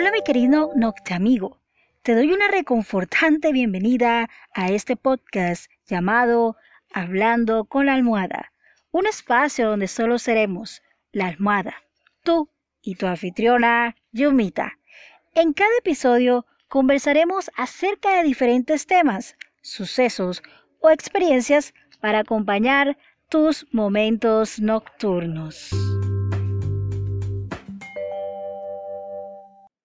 Hola mi querido Noctamigo, te doy una reconfortante bienvenida a este podcast llamado Hablando con la almohada, un espacio donde solo seremos la almohada, tú y tu anfitriona Yumita. En cada episodio conversaremos acerca de diferentes temas, sucesos o experiencias para acompañar tus momentos nocturnos.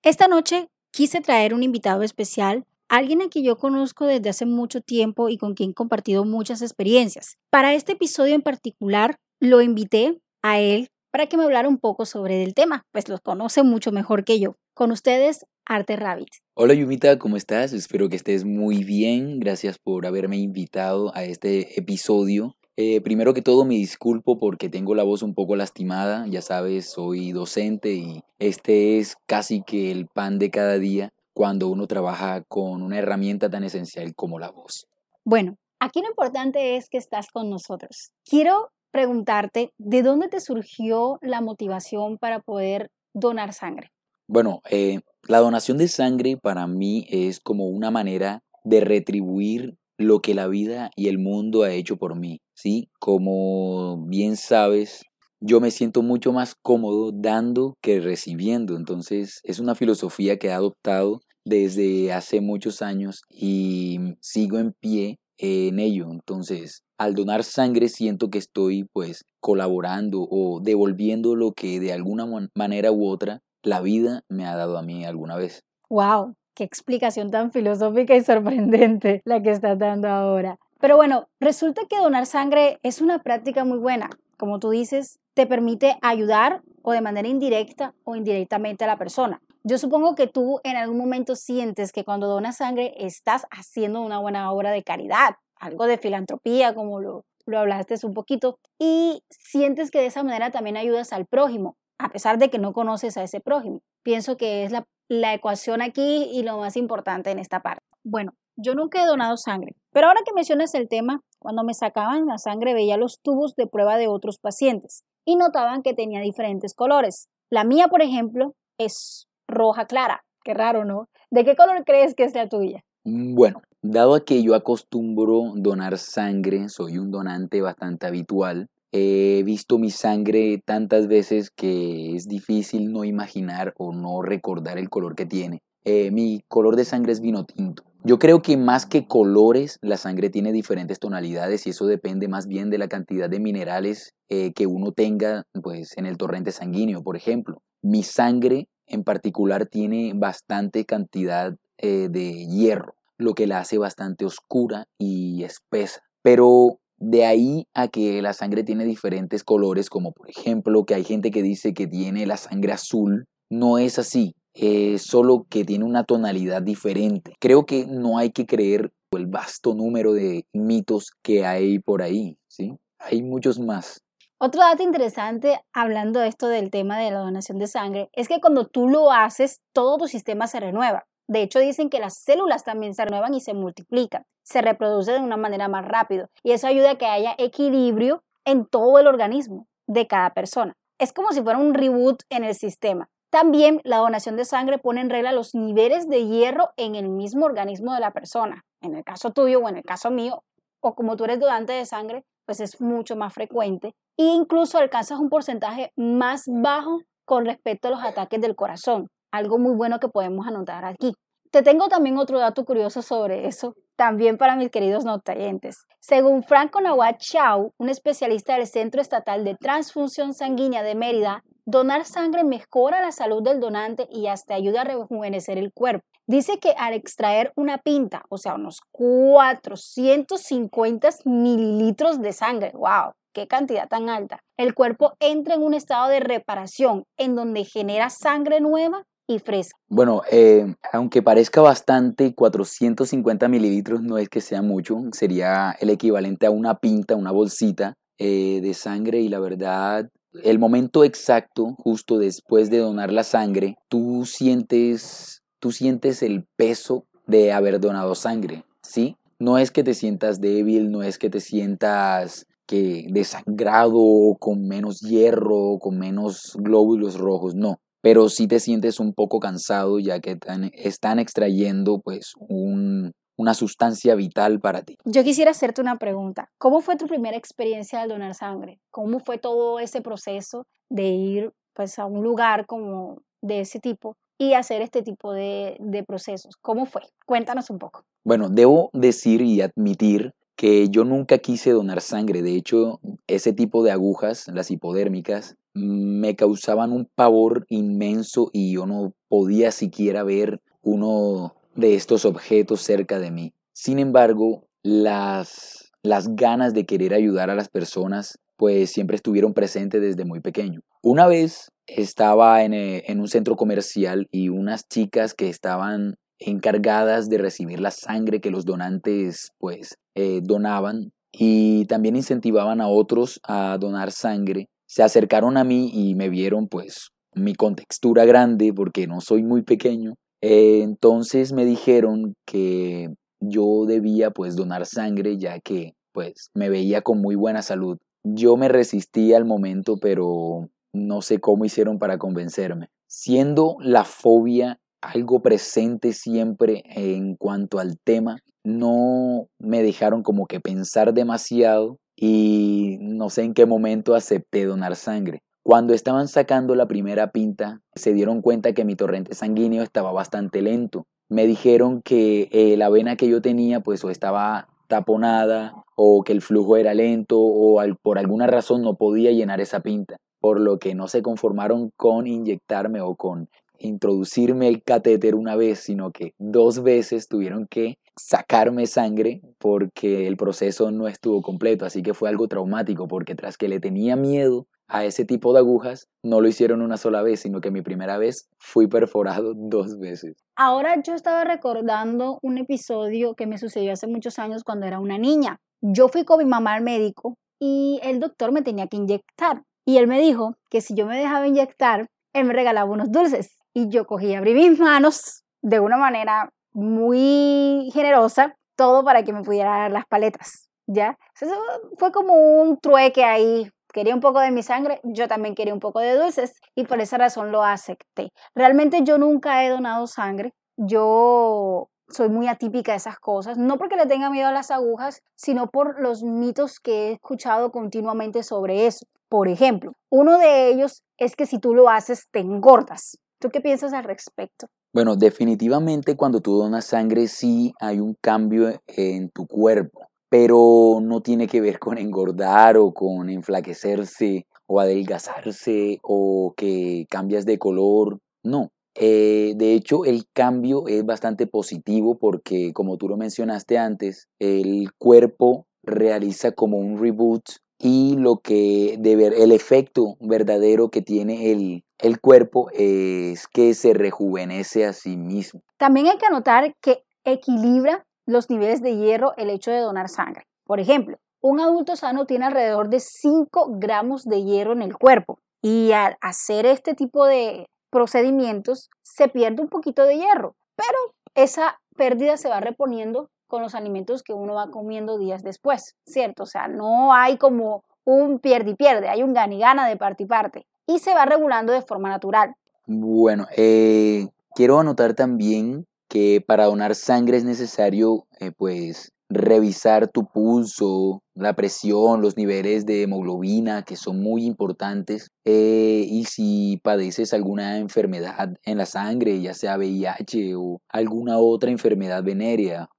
Esta noche quise traer un invitado especial, alguien a quien yo conozco desde hace mucho tiempo y con quien he compartido muchas experiencias. Para este episodio en particular, lo invité a él para que me hablara un poco sobre el tema, pues lo conoce mucho mejor que yo. Con ustedes, Arte Rabbit. Hola Yumita, ¿cómo estás? Espero que estés muy bien. Gracias por haberme invitado a este episodio. Eh, primero que todo me disculpo porque tengo la voz un poco lastimada, ya sabes, soy docente y este es casi que el pan de cada día cuando uno trabaja con una herramienta tan esencial como la voz. Bueno, aquí lo importante es que estás con nosotros. Quiero preguntarte, ¿de dónde te surgió la motivación para poder donar sangre? Bueno, eh, la donación de sangre para mí es como una manera de retribuir lo que la vida y el mundo ha hecho por mí, ¿sí? Como bien sabes, yo me siento mucho más cómodo dando que recibiendo, entonces es una filosofía que he adoptado desde hace muchos años y sigo en pie en ello, entonces al donar sangre siento que estoy pues colaborando o devolviendo lo que de alguna manera u otra la vida me ha dado a mí alguna vez. Wow, Qué explicación tan filosófica y sorprendente la que estás dando ahora. Pero bueno, resulta que donar sangre es una práctica muy buena. Como tú dices, te permite ayudar o de manera indirecta o indirectamente a la persona. Yo supongo que tú en algún momento sientes que cuando donas sangre estás haciendo una buena obra de caridad, algo de filantropía, como lo, lo hablaste un poquito, y sientes que de esa manera también ayudas al prójimo, a pesar de que no conoces a ese prójimo. Pienso que es la ecuación aquí y lo más importante en esta parte. Bueno, yo nunca he donado sangre, pero ahora que mencionas el tema, cuando me sacaban la sangre veía los tubos de prueba de otros pacientes y notaban que tenía diferentes colores. La mía, por ejemplo, es roja clara. Qué raro, ¿no? ¿De qué color crees que es la tuya? Mm, bueno, dado que yo acostumbro donar sangre, soy un donante bastante habitual, He visto mi sangre tantas veces que es difícil no imaginar o no recordar el color que tiene. Eh, mi color de sangre es vino tinto. Yo creo que más que colores, la sangre tiene diferentes tonalidades y eso depende más bien de la cantidad de minerales eh, que uno tenga pues, en el torrente sanguíneo, por ejemplo. Mi sangre en particular tiene bastante cantidad eh, de hierro, lo que la hace bastante oscura y espesa. Pero de ahí a que la sangre tiene diferentes colores, como por ejemplo que hay gente que dice que tiene la sangre azul, no es así, es solo que tiene una tonalidad diferente. Creo que no hay que creer el vasto número de mitos que hay por ahí, ¿sí? Hay muchos más. Otro dato interesante, hablando de esto del tema de la donación de sangre, es que cuando tú lo haces, todo tu sistema se renueva. De hecho, dicen que las células también se renuevan y se multiplican, se reproducen de una manera más rápido y eso ayuda a que haya equilibrio en todo el organismo de cada persona. Es como si fuera un reboot en el sistema. También la donación de sangre pone en regla los niveles de hierro en el mismo organismo de la persona. En el caso tuyo o en el caso mío, o como tú eres donante de sangre, pues es mucho más frecuente e incluso alcanzas un porcentaje más bajo con respecto a los ataques del corazón algo muy bueno que podemos anotar aquí. Te tengo también otro dato curioso sobre eso, también para mis queridos notayentes. Según Franco Nawat Chau, un especialista del Centro Estatal de Transfusión Sanguínea de Mérida, donar sangre mejora la salud del donante y hasta ayuda a rejuvenecer el cuerpo. Dice que al extraer una pinta, o sea, unos 450 mililitros de sangre, wow, qué cantidad tan alta, el cuerpo entra en un estado de reparación en donde genera sangre nueva y fresca. Bueno, eh, aunque parezca bastante, 450 mililitros no es que sea mucho, sería el equivalente a una pinta, una bolsita eh, de sangre y la verdad, el momento exacto, justo después de donar la sangre, tú sientes, tú sientes el peso de haber donado sangre, ¿sí? No es que te sientas débil, no es que te sientas que desangrado, con menos hierro, con menos glóbulos rojos, no pero sí te sientes un poco cansado ya que están extrayendo pues un, una sustancia vital para ti. Yo quisiera hacerte una pregunta. ¿Cómo fue tu primera experiencia al donar sangre? ¿Cómo fue todo ese proceso de ir pues a un lugar como de ese tipo y hacer este tipo de, de procesos? ¿Cómo fue? Cuéntanos un poco. Bueno, debo decir y admitir que yo nunca quise donar sangre. De hecho, ese tipo de agujas, las hipodérmicas, me causaban un pavor inmenso y yo no podía siquiera ver uno de estos objetos cerca de mí. Sin embargo, las, las ganas de querer ayudar a las personas pues siempre estuvieron presentes desde muy pequeño. Una vez estaba en, eh, en un centro comercial y unas chicas que estaban encargadas de recibir la sangre que los donantes pues eh, donaban y también incentivaban a otros a donar sangre. Se acercaron a mí y me vieron pues mi contextura grande porque no soy muy pequeño. Eh, entonces me dijeron que yo debía pues donar sangre ya que pues me veía con muy buena salud. Yo me resistí al momento pero no sé cómo hicieron para convencerme. Siendo la fobia algo presente siempre en cuanto al tema. No me dejaron como que pensar demasiado y no sé en qué momento acepté donar sangre. Cuando estaban sacando la primera pinta, se dieron cuenta que mi torrente sanguíneo estaba bastante lento. Me dijeron que eh, la vena que yo tenía pues o estaba taponada o que el flujo era lento o por alguna razón no podía llenar esa pinta, por lo que no se conformaron con inyectarme o con introducirme el catéter una vez, sino que dos veces tuvieron que sacarme sangre porque el proceso no estuvo completo. Así que fue algo traumático porque tras que le tenía miedo a ese tipo de agujas, no lo hicieron una sola vez, sino que mi primera vez fui perforado dos veces. Ahora yo estaba recordando un episodio que me sucedió hace muchos años cuando era una niña. Yo fui con mi mamá al médico y el doctor me tenía que inyectar. Y él me dijo que si yo me dejaba inyectar, él me regalaba unos dulces y yo cogí, abrí mis manos de una manera muy generosa, todo para que me pudiera dar las paletas, ¿ya? Eso fue como un trueque ahí. Quería un poco de mi sangre, yo también quería un poco de dulces y por esa razón lo acepté. Realmente yo nunca he donado sangre, yo soy muy atípica de esas cosas, no porque le tenga miedo a las agujas, sino por los mitos que he escuchado continuamente sobre eso. Por ejemplo, uno de ellos es que si tú lo haces te engordas. ¿Tú qué piensas al respecto? Bueno, definitivamente cuando tú donas sangre sí hay un cambio en tu cuerpo, pero no tiene que ver con engordar o con enflaquecerse o adelgazarse o que cambias de color, no. Eh, de hecho, el cambio es bastante positivo porque, como tú lo mencionaste antes, el cuerpo realiza como un reboot y lo que de el efecto verdadero que tiene el, el cuerpo es que se rejuvenece a sí mismo. También hay que anotar que equilibra los niveles de hierro el hecho de donar sangre. Por ejemplo, un adulto sano tiene alrededor de 5 gramos de hierro en el cuerpo y al hacer este tipo de procedimientos se pierde un poquito de hierro, pero esa pérdida se va reponiendo con los alimentos que uno va comiendo días después, ¿cierto? O sea, no hay como un pierde y pierde, hay un gana y gana de parte y parte y se va regulando de forma natural. Bueno, eh, quiero anotar también que para donar sangre es necesario eh, pues revisar tu pulso, la presión, los niveles de hemoglobina que son muy importantes eh, y si padeces alguna enfermedad en la sangre, ya sea VIH o alguna otra enfermedad venérea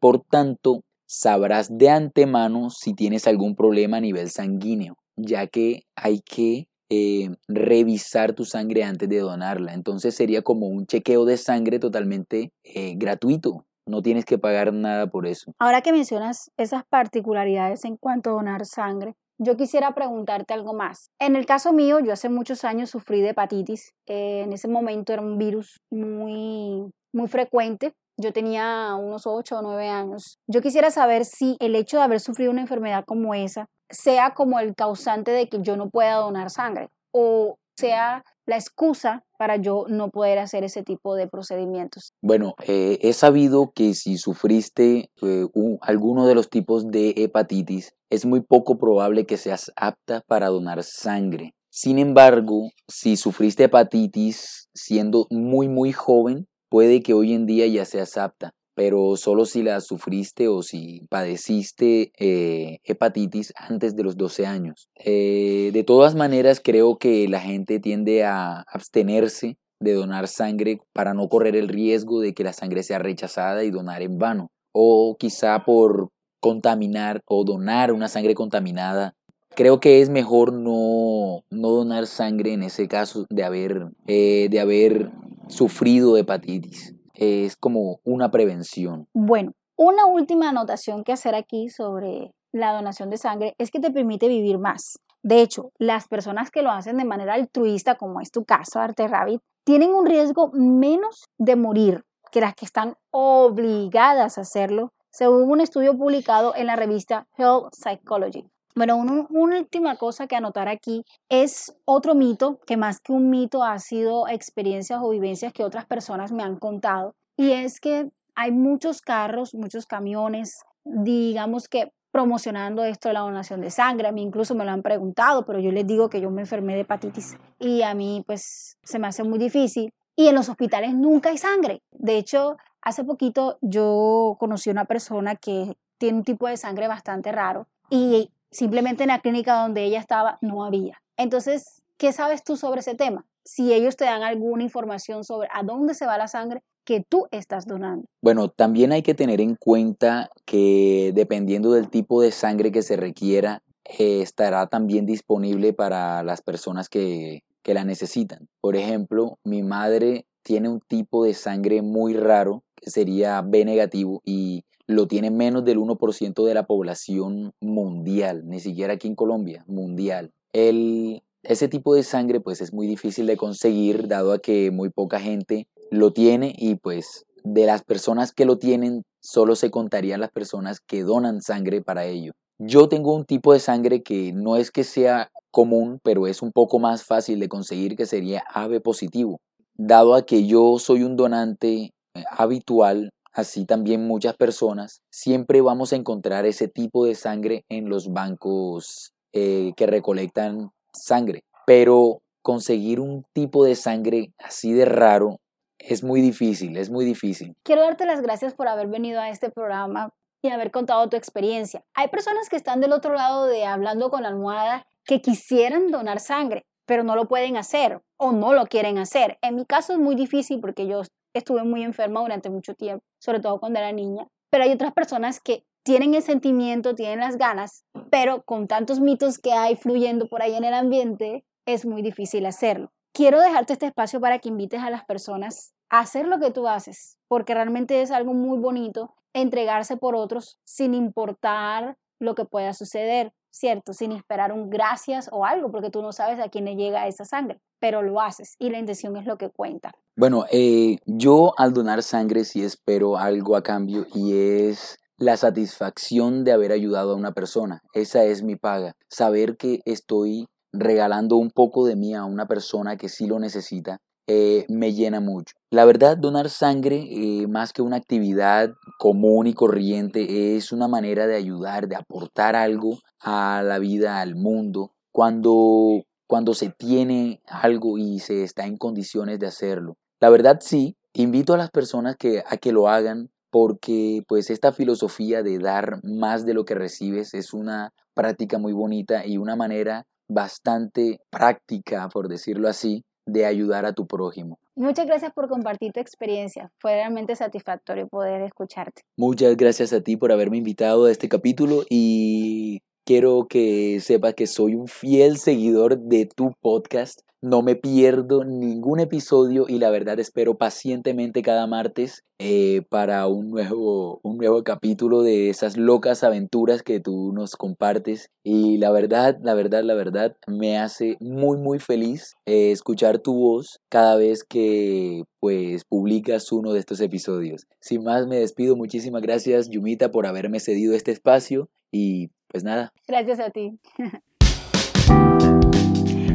por tanto, sabrás de antemano si tienes algún problema a nivel sanguíneo, ya que hay que eh, revisar tu sangre antes de donarla. Entonces sería como un chequeo de sangre totalmente eh, gratuito. No tienes que pagar nada por eso. Ahora que mencionas esas particularidades en cuanto a donar sangre, yo quisiera preguntarte algo más. En el caso mío, yo hace muchos años sufrí de hepatitis. en ese momento era un virus muy, muy frecuente yo tenía unos 8 o 9 años. Yo quisiera saber si el hecho de haber sufrido una enfermedad como esa sea como el causante de que yo no pueda donar sangre o sea la excusa para yo no poder hacer ese tipo de procedimientos. Bueno, eh, he sabido que si sufriste eh, alguno de los tipos de hepatitis, es muy poco probable que seas apta para donar sangre. Sin embargo, si sufriste hepatitis siendo muy muy joven, puede que hoy en día ya seas apta pero solo si la sufriste o si padeciste eh, hepatitis antes de los 12 años. Eh, de todas maneras, creo que la gente tiende a abstenerse de donar sangre para no correr el riesgo de que la sangre sea rechazada y donar en vano. O quizá por contaminar o donar una sangre contaminada. Creo que es mejor no, no donar sangre en ese caso de haber, eh, de haber sufrido hepatitis es como una prevención. Bueno, una última anotación que hacer aquí sobre la donación de sangre es que te permite vivir más. De hecho, las personas que lo hacen de manera altruista, como es tu caso, Arte Rabbit, tienen un riesgo menos de morir que las que están obligadas a hacerlo, según un estudio publicado en la revista Health Psychology. Bueno, una, última cosa que anotar aquí es otro mito, que más que un mito ha sido experiencias o vivencias que otras personas me han contado, y es que hay muchos carros, muchos camiones, digamos que promocionando esto de la donación de sangre. A mí incluso me lo han preguntado, pero yo les digo que yo me enfermé de hepatitis y a mí pues se me hace muy difícil. Y en los hospitales nunca hay sangre. De hecho, hace poquito yo conocí a una persona que tiene un tipo de sangre bastante raro y Simplemente en la clínica donde ella estaba no había. Entonces, ¿qué sabes tú sobre ese tema? Si ellos te dan alguna información sobre a dónde se va la sangre que tú estás donando. Bueno, también hay que tener en cuenta que dependiendo del tipo de sangre que se requiera, eh, estará también disponible para las personas que, que la necesitan. Por ejemplo, mi madre tiene un tipo de sangre muy raro, que sería B negativo, y lo tiene menos del 1% de la población mundial, ni siquiera aquí en Colombia, mundial. El, ese tipo de sangre pues es muy difícil de conseguir dado a que muy poca gente lo tiene y pues de las personas que lo tienen solo se contarían las personas que donan sangre para ello. Yo tengo un tipo de sangre que no es que sea común, pero es un poco más fácil de conseguir que sería AB positivo. Dado a que yo soy un donante eh, habitual Así también muchas personas siempre vamos a encontrar ese tipo de sangre en los bancos eh, que recolectan sangre. Pero conseguir un tipo de sangre así de raro es muy difícil, es muy difícil. Quiero darte las gracias por haber venido a este programa y haber contado tu experiencia. Hay personas que están del otro lado de hablando con la almohada que quisieran donar sangre, pero no lo pueden hacer o no lo quieren hacer. En mi caso es muy difícil porque yo estuve muy enferma durante mucho tiempo, sobre todo cuando era niña. Pero hay otras personas que tienen el sentimiento, tienen las ganas, pero con tantos mitos que hay fluyendo por ahí en el ambiente, es muy difícil hacerlo. Quiero dejarte este espacio para que invites a las personas a hacer lo que tú haces, porque realmente es algo muy bonito entregarse por otros sin importar lo que pueda suceder, ¿cierto? Sin esperar un gracias o algo, porque tú no sabes a quién le llega esa sangre, pero lo haces y la intención es lo que cuenta. Bueno, eh, yo al donar sangre sí espero algo a cambio y es la satisfacción de haber ayudado a una persona. Esa es mi paga. Saber que estoy regalando un poco de mí a una persona que sí lo necesita eh, me llena mucho. La verdad, donar sangre, eh, más que una actividad común y corriente, es una manera de ayudar, de aportar algo a la vida, al mundo. Cuando cuando se tiene algo y se está en condiciones de hacerlo. La verdad sí, invito a las personas que, a que lo hagan porque pues esta filosofía de dar más de lo que recibes es una práctica muy bonita y una manera bastante práctica, por decirlo así, de ayudar a tu prójimo. Muchas gracias por compartir tu experiencia. Fue realmente satisfactorio poder escucharte. Muchas gracias a ti por haberme invitado a este capítulo y quiero que sepas que soy un fiel seguidor de tu podcast. No me pierdo ningún episodio y la verdad espero pacientemente cada martes eh, para un nuevo, un nuevo capítulo de esas locas aventuras que tú nos compartes. Y la verdad, la verdad, la verdad, me hace muy, muy feliz eh, escuchar tu voz cada vez que pues publicas uno de estos episodios. Sin más, me despido. Muchísimas gracias, Yumita, por haberme cedido este espacio y pues nada. Gracias a ti.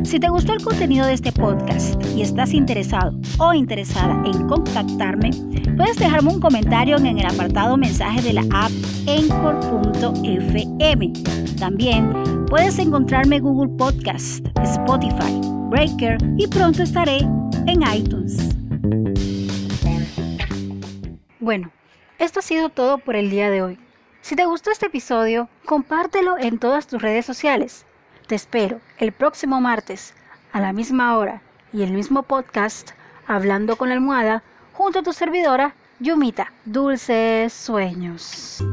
Si te gustó el contenido de este podcast y estás interesado o interesada en contactarme, puedes dejarme un comentario en el apartado mensaje de la app encore.fm. También Puedes encontrarme en Google Podcast, Spotify, Breaker y pronto estaré en iTunes. Bueno, esto ha sido todo por el día de hoy. Si te gustó este episodio, compártelo en todas tus redes sociales. Te espero el próximo martes a la misma hora y el mismo podcast Hablando con la almohada junto a tu servidora Yumita. Dulces sueños.